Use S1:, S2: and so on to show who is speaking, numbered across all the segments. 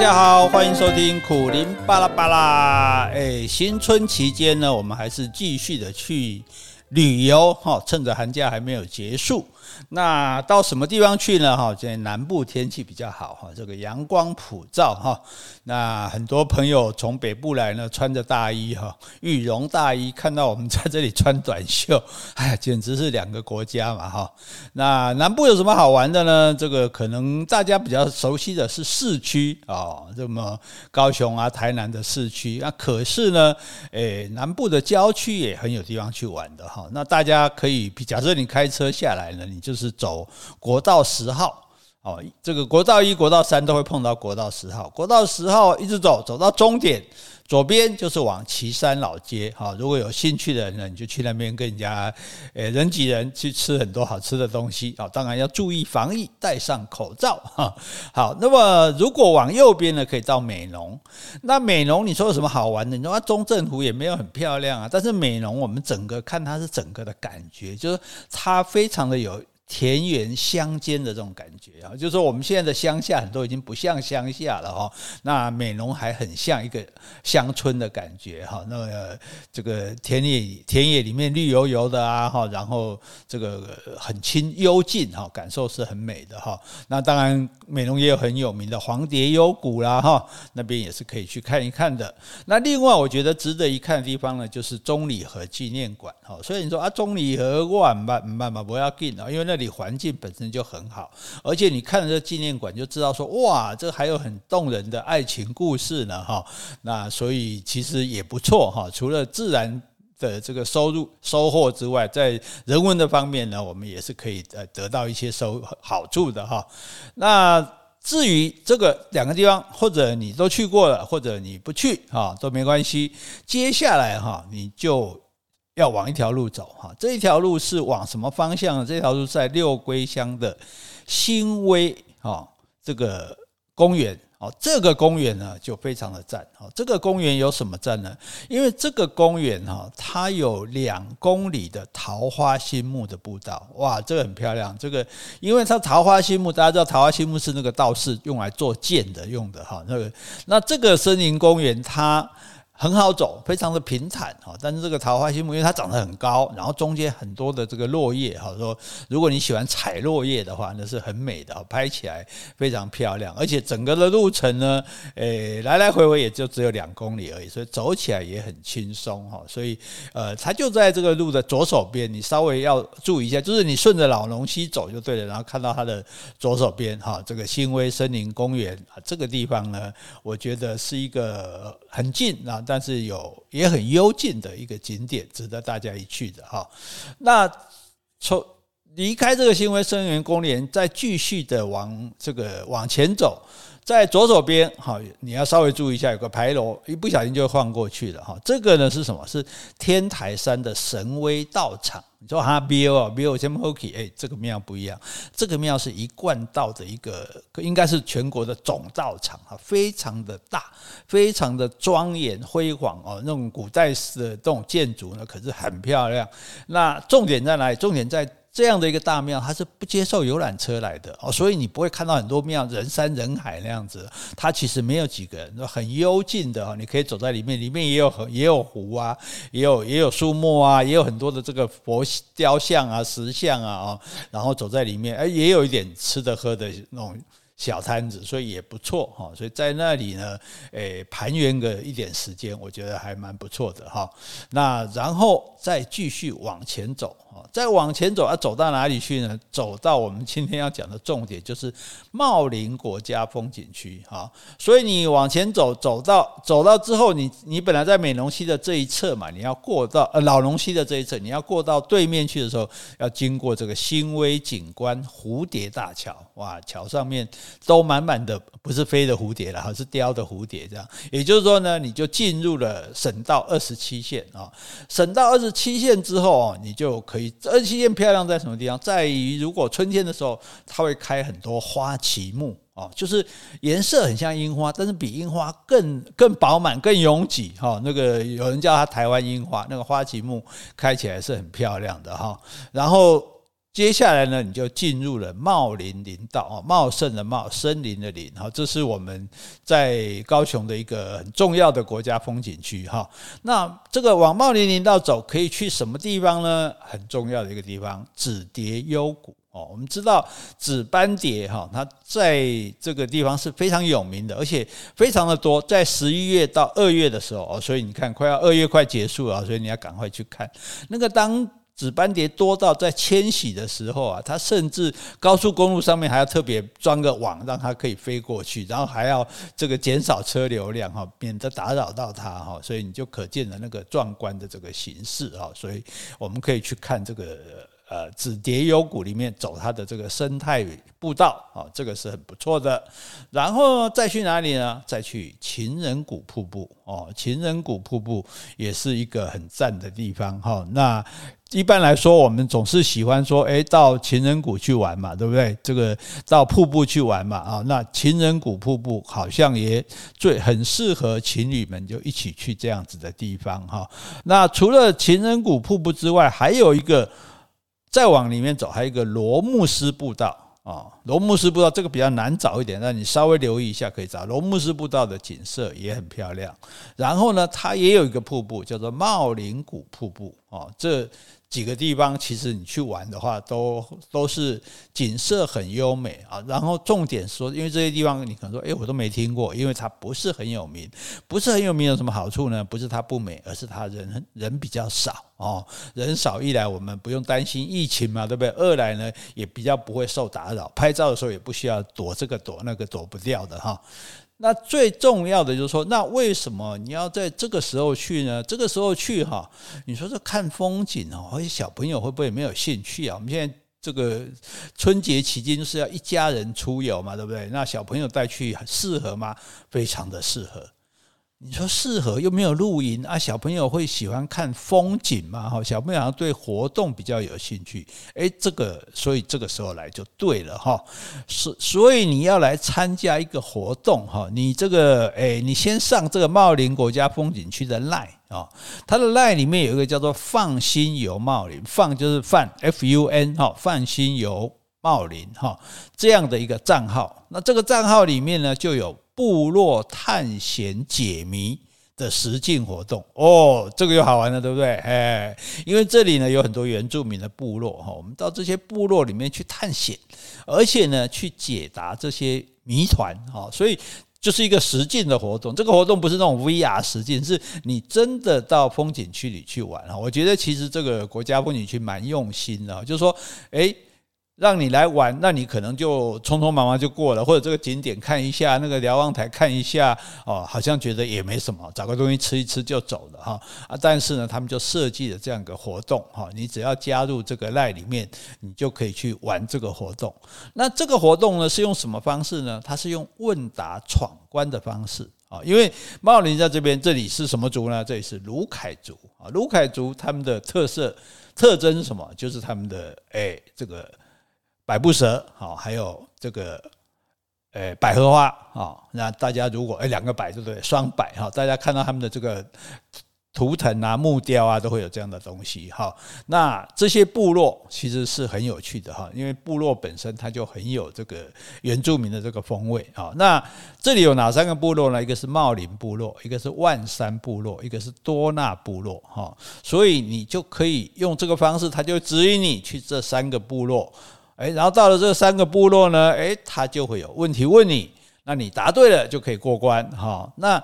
S1: 大家好，欢迎收听苦林巴拉巴拉。哎，新春期间呢，我们还是继续的去旅游哈，趁着寒假还没有结束。那到什么地方去呢？哈，现在南部天气比较好哈，这个阳光普照哈。那很多朋友从北部来呢，穿着大衣哈，羽绒大衣，看到我们在这里穿短袖，哎，简直是两个国家嘛哈。那南部有什么好玩的呢？这个可能大家比较熟悉的是市区啊，这么高雄啊、台南的市区。那可是呢，诶，南部的郊区也很有地方去玩的哈。那大家可以，假设你开车下来呢，你就是走国道十号哦，这个国道一、国道三都会碰到国道十号。国道十号一直走，走到终点，左边就是往岐山老街。哈，如果有兴趣的人呢，你就去那边跟人家诶人挤人去吃很多好吃的东西啊。当然要注意防疫，戴上口罩哈。好，那么如果往右边呢，可以到美浓。那美浓你说有什么好玩的？你说中正湖也没有很漂亮啊，但是美浓我们整个看它是整个的感觉，就是它非常的有。田园乡间的这种感觉啊，就是说我们现在的乡下很多已经不像乡下了哈，那美浓还很像一个乡村的感觉哈。那这个田野田野里面绿油油的啊哈，然后这个很清幽静哈，感受是很美的哈。那当然美浓也有很有名的黄蝶幽谷啦哈，那边也是可以去看一看的。那另外我觉得值得一看的地方呢，就是中里河纪念馆哈。所以你说啊，中里河我唔办唔办嘛，不要紧啊，因为那。里环境本身就很好，而且你看了这纪念馆就知道说，哇，这还有很动人的爱情故事呢，哈。那所以其实也不错哈。除了自然的这个收入收获之外，在人文的方面呢，我们也是可以呃得到一些收好处的哈。那至于这个两个地方，或者你都去过了，或者你不去哈都没关系。接下来哈，你就。要往一条路走哈，这一条路是往什么方向呢？这条路在六龟乡的新威哈这个公园哦，这个公园呢就非常的赞哈。这个公园有什么赞呢？因为这个公园哈，它有两公里的桃花心木的步道，哇，这个很漂亮。这个因为它桃花心木，大家知道桃花心木是那个道士用来做剑的用的哈。那个那这个森林公园它。很好走，非常的平坦哈。但是这个桃花心木，因为它长得很高，然后中间很多的这个落叶哈。说如果你喜欢采落叶的话，那是很美的，拍起来非常漂亮。而且整个的路程呢，诶，来来回回也就只有两公里而已，所以走起来也很轻松哈。所以呃，它就在这个路的左手边，你稍微要注意一下，就是你顺着荖浓溪走就对了，然后看到它的左手边哈，这个新威森林公园啊，这个地方呢，我觉得是一个很近啊。但是有也很幽静的一个景点，值得大家一去的哈。那从离开这个新威森林公园，再继续的往这个往前走，在左手边哈，你要稍微注意一下，有个牌楼，一不小心就晃过去了哈。这个呢是什么？是天台山的神威道场。你说哈庙啊庙什么 OK？哎，这个庙不一样，这个庙是一贯道的一个，应该是全国的总道场啊，非常的大，非常的庄严辉煌哦，那种古代式的这种建筑呢，可是很漂亮。那重点在哪里？重点在。这样的一个大庙，它是不接受游览车来的哦，所以你不会看到很多庙人山人海那样子。它其实没有几个人，很幽静的哦，你可以走在里面，里面也有也有湖啊，也有也有树木啊，也有很多的这个佛雕像啊、石像啊哦，然后走在里面，哎，也有一点吃的喝的那种。小摊子，所以也不错哈，所以在那里呢，诶，盘圆个一点时间，我觉得还蛮不错的哈。那然后再继续往前走啊。再往前走，要走到哪里去呢？走到我们今天要讲的重点，就是茂林国家风景区哈。所以你往前走，走到走到之后，你你本来在美浓溪的这一侧嘛，你要过到呃老龙溪的这一侧，你要过到对面去的时候，要经过这个新威景观蝴蝶大桥。哇，桥上面都满满的，不是飞的蝴蝶了，是雕的蝴蝶。这样，也就是说呢，你就进入了省道二十七线啊。省道二十七线之后，你就可以。二十七线漂亮在什么地方？在于如果春天的时候，它会开很多花旗木哦，就是颜色很像樱花，但是比樱花更更饱满、更拥挤哈。那个有人叫它台湾樱花，那个花旗木开起来是很漂亮的哈。然后接下来呢，你就进入了茂林林道哦，茂盛的茂，森林的林哈，这是我们在高雄的一个很重要的国家风景区哈。那这个往茂林林道走，可以去什么地方呢？很重要的一个地方，紫蝶幽谷哦。我们知道紫斑蝶哈，它在这个地方是非常有名的，而且非常的多，在十一月到二月的时候哦，所以你看，快要二月快结束了，所以你要赶快去看那个当。紫斑蝶多到在迁徙的时候啊，它甚至高速公路上面还要特别装个网，让它可以飞过去，然后还要这个减少车流量哈，免得打扰到它哈。所以你就可见了那个壮观的这个形式啊。所以我们可以去看这个呃紫蝶幽谷里面走它的这个生态步道啊，这个是很不错的。然后再去哪里呢？再去情人谷瀑布哦，情人谷瀑布也是一个很赞的地方哈。那一般来说，我们总是喜欢说，诶，到情人谷去玩嘛，对不对？这个到瀑布去玩嘛，啊，那情人谷瀑布好像也最很适合情侣们就一起去这样子的地方哈。那除了情人谷瀑布之外，还有一个再往里面走，还有一个罗慕斯步道。啊，罗慕斯步道这个比较难找一点，那你稍微留意一下可以找。罗慕斯步道的景色也很漂亮，然后呢，它也有一个瀑布叫做茂林谷瀑布哦，这。几个地方，其实你去玩的话，都都是景色很优美啊。然后重点说，因为这些地方你可能说，诶，我都没听过，因为它不是很有名。不是很有名有什么好处呢？不是它不美，而是它人人比较少哦。人少一来，我们不用担心疫情嘛，对不对？二来呢，也比较不会受打扰，拍照的时候也不需要躲这个躲那个躲不掉的哈。那最重要的就是说，那为什么你要在这个时候去呢？这个时候去哈，你说这看风景哦，而且小朋友会不会没有兴趣啊？我们现在这个春节期间就是要一家人出游嘛，对不对？那小朋友带去适合吗？非常的适合。你说适合又没有露营啊？小朋友会喜欢看风景吗？哈，小朋友好像对活动比较有兴趣。诶，这个所以这个时候来就对了哈。所所以你要来参加一个活动哈，你这个诶，你先上这个茂林国家风景区的 LINE 啊，它的 LINE 里面有一个叫做“放心游茂林”，放就是放 F U N 哈，放心游茂林哈这样的一个账号。那这个账号里面呢就有。部落探险解谜的实境活动哦，这个又好玩了，对不对？哎，因为这里呢有很多原住民的部落哈，我们到这些部落里面去探险，而且呢去解答这些谜团哈，所以就是一个实境的活动。这个活动不是那种 VR 实境，是你真的到风景区里去玩哈。我觉得其实这个国家风景区蛮用心的，就是说，诶。让你来玩，那你可能就匆匆忙忙就过了，或者这个景点看一下，那个瞭望台看一下，哦，好像觉得也没什么，找个东西吃一吃就走了哈啊！但是呢，他们就设计了这样一个活动哈，你只要加入这个赖里面，你就可以去玩这个活动。那这个活动呢是用什么方式呢？它是用问答闯关的方式啊，因为茂林在这边，这里是什么族呢？这里是卢凯族啊，卢凯族他们的特色特征是什么？就是他们的哎这个。百步蛇，好，还有这个，诶，百合花，好，那大家如果诶两个百对不对？双百哈，大家看到他们的这个图腾啊、木雕啊，都会有这样的东西哈。那这些部落其实是很有趣的哈，因为部落本身它就很有这个原住民的这个风味啊。那这里有哪三个部落呢？一个是茂林部落，一个是万山部落，一个是多纳部落哈。所以你就可以用这个方式，它就指引你去这三个部落。诶，然后到了这三个部落呢，诶，他就会有问题问你，那你答对了就可以过关哈。那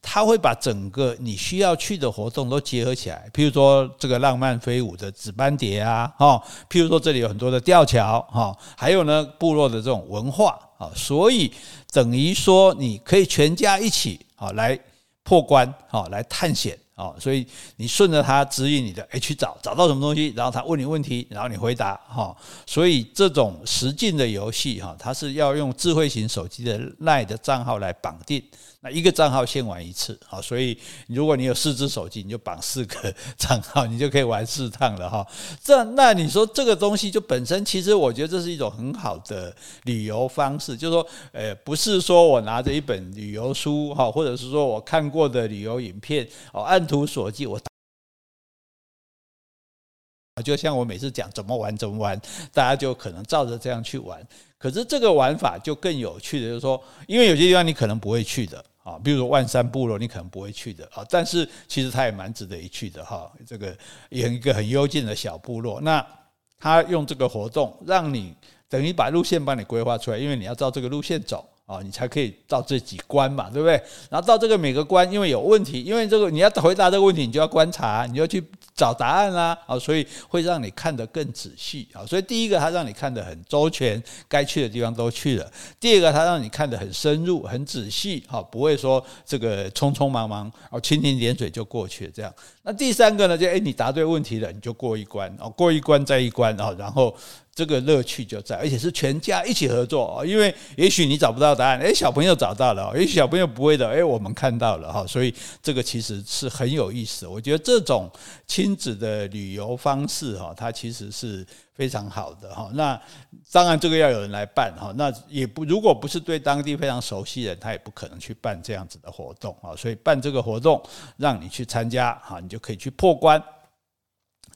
S1: 他会把整个你需要去的活动都结合起来，譬如说这个浪漫飞舞的紫斑蝶啊，哈，譬如说这里有很多的吊桥哈，还有呢部落的这种文化啊，所以等于说你可以全家一起啊来破关哈，来探险。哦，所以你顺着他指引你的，诶，去找找到什么东西，然后他问你问题，然后你回答，哈，所以这种实境的游戏，哈，它是要用智慧型手机的 LINE 的账号来绑定。那一个账号先玩一次，好，所以如果你有四只手机，你就绑四个 账号，你就可以玩四趟了哈。这那你说这个东西就本身，其实我觉得这是一种很好的旅游方式，就是说，呃，不是说我拿着一本旅游书哈，或者是说我看过的旅游影片，哦，按图索骥我。就像我每次讲怎么玩怎么玩，大家就可能照着这样去玩。可是这个玩法就更有趣的，就是说，因为有些地方你可能不会去的啊，比如说万山部落，你可能不会去的啊，但是其实它也蛮值得一去的哈。这个有一个很幽静的小部落，那他用这个活动让你等于把路线帮你规划出来，因为你要照这个路线走。啊，你才可以到这几关嘛，对不对？然后到这个每个关，因为有问题，因为这个你要回答这个问题，你就要观察，你要去找答案啦。啊，所以会让你看得更仔细啊。所以第一个，它让你看得很周全，该去的地方都去了；第二个，它让你看得很深入、很仔细，哈，不会说这个匆匆忙忙哦，蜻蜓点水就过去了这样。那第三个呢，就诶，你答对问题了，你就过一关哦，过一关再一关哦，然后。这个乐趣就在，而且是全家一起合作，因为也许你找不到答案，诶，小朋友找到了，也许小朋友不会的，诶，我们看到了哈，所以这个其实是很有意思。我觉得这种亲子的旅游方式哈，它其实是非常好的哈。那当然这个要有人来办哈，那也不如果不是对当地非常熟悉的人，他也不可能去办这样子的活动啊。所以办这个活动，让你去参加哈，你就可以去破关。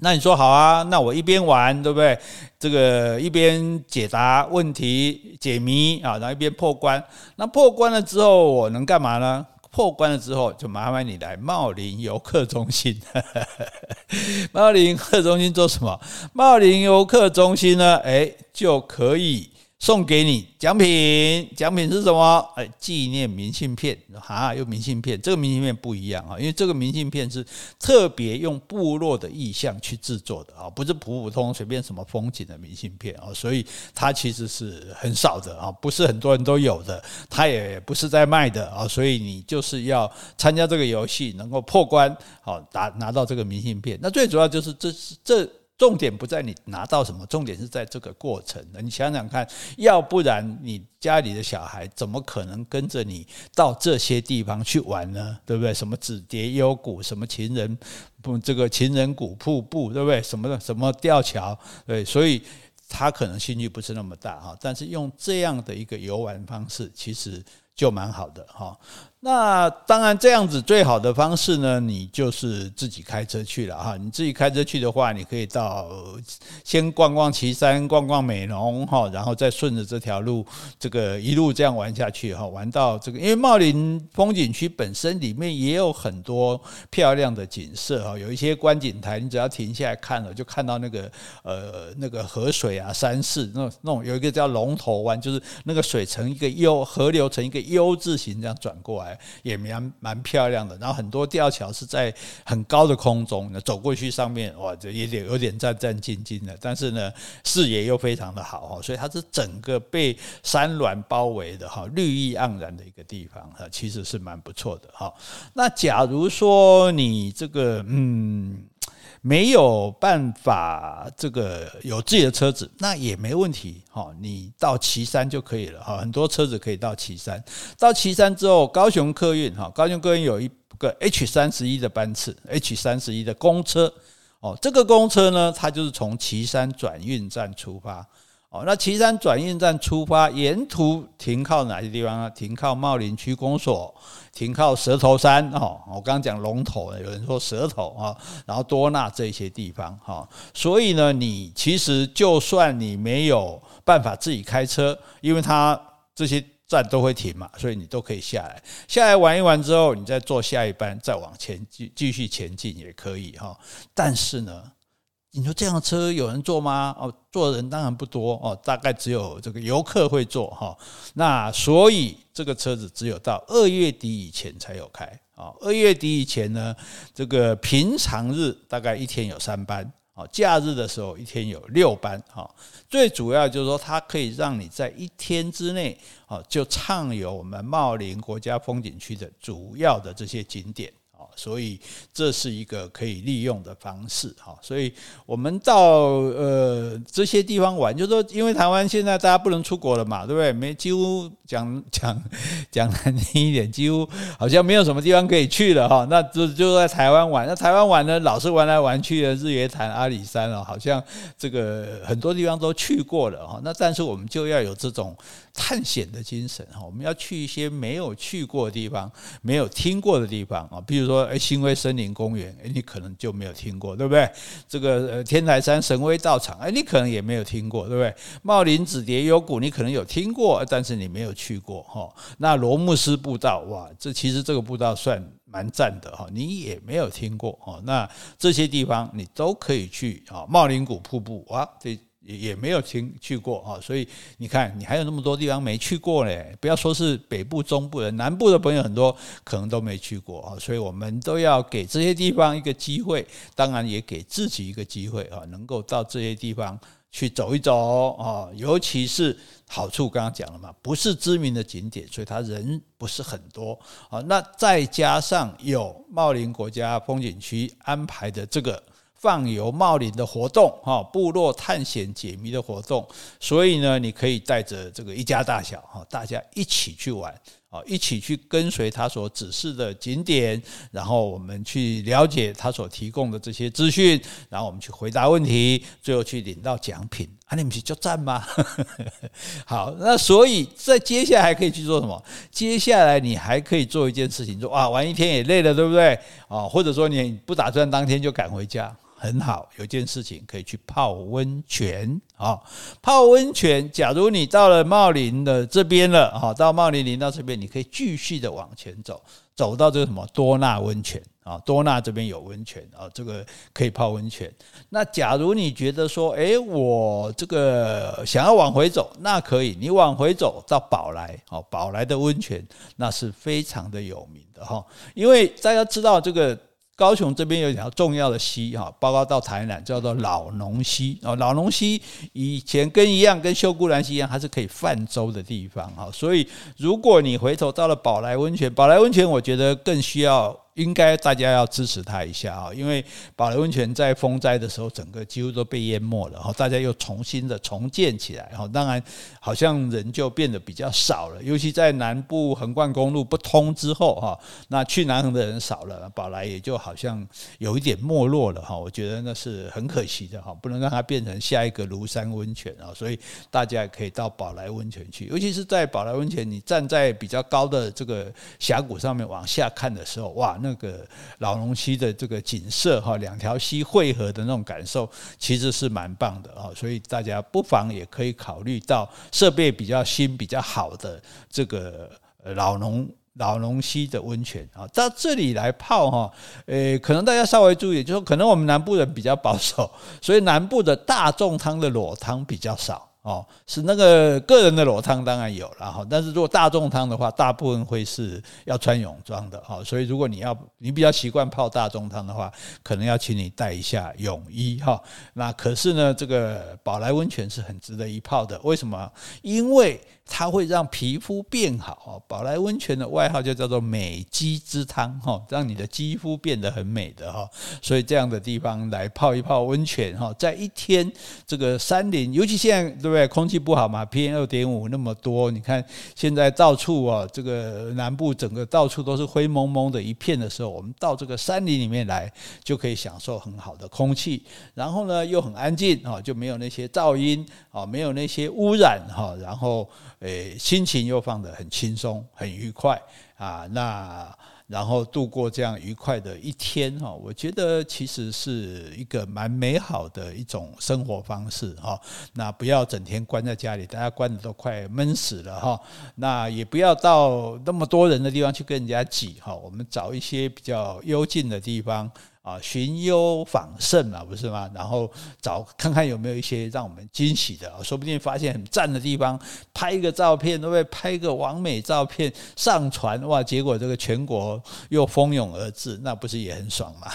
S1: 那你说好啊？那我一边玩，对不对？这个一边解答问题、解谜啊，然后一边破关。那破关了之后，我能干嘛呢？破关了之后，就麻烦你来茂林游客中心。茂林游客中心做什么？茂林游客中心呢？哎，就可以。送给你奖品，奖品是什么？哎，纪念明信片啊，有明信片。这个明信片不一样啊，因为这个明信片是特别用部落的意象去制作的啊，不是普普通随便什么风景的明信片啊，所以它其实是很少的啊，不是很多人都有的，它也不是在卖的啊，所以你就是要参加这个游戏，能够破关，好拿拿到这个明信片。那最主要就是这是这。重点不在你拿到什么，重点是在这个过程。你想想看，要不然你家里的小孩怎么可能跟着你到这些地方去玩呢？对不对？什么紫蝶幽谷，什么情人不这个情人谷瀑布，对不对？什么什么吊桥，对，所以他可能兴趣不是那么大哈。但是用这样的一个游玩方式，其实就蛮好的哈。那当然，这样子最好的方式呢，你就是自己开车去了哈。你自己开车去的话，你可以到先逛逛旗山，逛逛美浓哈，然后再顺着这条路，这个一路这样玩下去哈，玩到这个，因为茂林风景区本身里面也有很多漂亮的景色哈，有一些观景台，你只要停下来看了，就看到那个呃那个河水啊，山势那种那种有一个叫龙头湾，就是那个水呈一个 U 河流成一个 U 字形这样转过来。也蛮蛮漂亮的，然后很多吊桥是在很高的空中，那走过去上面哇，这也点有点战战兢兢的，但是呢，视野又非常的好哈，所以它是整个被山峦包围的哈，绿意盎然的一个地方哈，其实是蛮不错的哈。那假如说你这个嗯。没有办法，这个有自己的车子，那也没问题哈。你到旗山就可以了哈，很多车子可以到旗山。到旗山之后，高雄客运哈，高雄客运有一个 H 三十一的班次，H 三十一的公车哦。这个公车呢，它就是从旗山转运站出发哦。那旗山转运站出发，沿途停靠哪些地方呢？停靠茂林区公所。停靠蛇头山哈，我刚刚讲龙头，有人说蛇头啊，然后多纳这些地方哈，所以呢，你其实就算你没有办法自己开车，因为它这些站都会停嘛，所以你都可以下来，下来玩一玩之后，你再坐下一班再往前继继续前进也可以哈，但是呢。你说这样的车有人坐吗？哦，坐的人当然不多哦，大概只有这个游客会坐哈。那所以这个车子只有到二月底以前才有开啊。二月底以前呢，这个平常日大概一天有三班啊，假日的时候一天有六班哈。最主要就是说，它可以让你在一天之内啊，就畅游我们茂林国家风景区的主要的这些景点。所以这是一个可以利用的方式哈，所以我们到呃这些地方玩，就是说，因为台湾现在大家不能出国了嘛，对不对？没几乎讲讲讲难听一点，几乎好像没有什么地方可以去了哈。那就就在台湾玩，那台湾玩呢，老是玩来玩去的，日月潭、阿里山哦，好像这个很多地方都去过了哈。那但是我们就要有这种探险的精神哈，我们要去一些没有去过的地方、没有听过的地方啊，比如说。诶，新威森林公园，诶，你可能就没有听过，对不对？这个呃，天台山神威道场，诶，你可能也没有听过，对不对？茂林紫蝶幽谷，你可能有听过，但是你没有去过哈。那罗慕斯步道，哇，这其实这个步道算蛮赞的哈，你也没有听过哦。那这些地方你都可以去啊，茂林谷瀑布，哇，这。也也没有听去过啊，所以你看，你还有那么多地方没去过嘞。不要说是北部、中部的，南部的朋友很多可能都没去过啊。所以我们都要给这些地方一个机会，当然也给自己一个机会啊，能够到这些地方去走一走啊。尤其是好处刚刚讲了嘛，不是知名的景点，所以他人不是很多啊。那再加上有茂林国家风景区安排的这个。放油冒林的活动，哈，部落探险解谜的活动，所以呢，你可以带着这个一家大小，哈，大家一起去玩。啊一起去跟随他所指示的景点，然后我们去了解他所提供的这些资讯，然后我们去回答问题，最后去领到奖品。啊，你们去就赞吗？好，那所以在接下来还可以去做什么？接下来你还可以做一件事情，说啊，玩一天也累了，对不对？啊，或者说你不打算当天就赶回家。很好，有件事情可以去泡温泉啊！泡温泉，假如你到了茂林的这边了啊，到茂林林道这边，你可以继续的往前走，走到这个什么多纳温泉啊，多纳这边有温泉啊，这个可以泡温泉。那假如你觉得说，诶，我这个想要往回走，那可以，你往回走到宝来哦，宝来的温泉那是非常的有名的哈，因为大家知道这个。高雄这边有一条重要的溪哈，包括到台南叫做老农溪哦，老农溪以前跟一样，跟秀姑兰溪一样，还是可以泛舟的地方哈，所以如果你回头到了宝来温泉，宝来温泉我觉得更需要。应该大家要支持他一下啊，因为宝来温泉在风灾的时候，整个几乎都被淹没了，然后大家又重新的重建起来，哈，当然好像人就变得比较少了，尤其在南部横贯公路不通之后，哈，那去南横的人少了，宝来也就好像有一点没落了，哈，我觉得那是很可惜的，哈，不能让它变成下一个庐山温泉啊，所以大家也可以到宝来温泉去，尤其是在宝来温泉，你站在比较高的这个峡谷上面往下看的时候，哇！那个老龙溪的这个景色哈，两条溪汇合的那种感受，其实是蛮棒的啊，所以大家不妨也可以考虑到设备比较新、比较好的这个老农。老龙溪的温泉啊，到这里来泡哈，诶，可能大家稍微注意，就是说可能我们南部人比较保守，所以南部的大众汤的裸汤比较少。哦，是那个个人的裸汤当然有了哈，但是如果大众汤的话，大部分会是要穿泳装的哈，所以如果你要你比较习惯泡大众汤的话，可能要请你带一下泳衣哈。那可是呢，这个宝来温泉是很值得一泡的，为什么？因为它会让皮肤变好。宝来温泉的外号就叫做美肌之汤哈，让你的肌肤变得很美的哈。所以这样的地方来泡一泡温泉哈，在一天这个山林，尤其现在对不对？空气不好嘛，PM 二点五那么多，你看现在到处啊，这个南部整个到处都是灰蒙蒙的一片的时候，我们到这个山林里面来，就可以享受很好的空气，然后呢又很安静啊，就没有那些噪音啊，没有那些污染哈，然后。诶，心情又放得很轻松，很愉快啊！那然后度过这样愉快的一天哈，我觉得其实是一个蛮美好的一种生活方式哈。那不要整天关在家里，大家关的都快闷死了哈。那也不要到那么多人的地方去跟人家挤哈。我们找一些比较幽静的地方。啊，寻幽访胜嘛，不是吗？然后找看看有没有一些让我们惊喜的，说不定发现很赞的地方，拍一个照片，对不对？拍一个完美照片上传，哇！结果这个全国又蜂拥而至，那不是也很爽吗？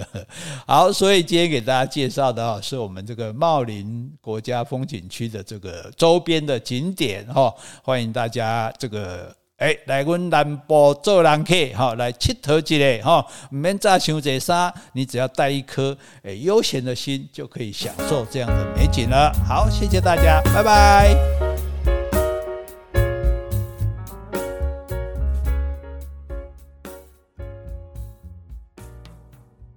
S1: 好，所以今天给大家介绍的啊，是我们这个茂林国家风景区的这个周边的景点哈，欢迎大家这个。哎，来阮南部做人客，哈，来佚佗一下，哈，唔免再想这啥，你只要带一颗诶悠闲的心，就可以享受这样的美景了。好，谢谢大家，拜拜。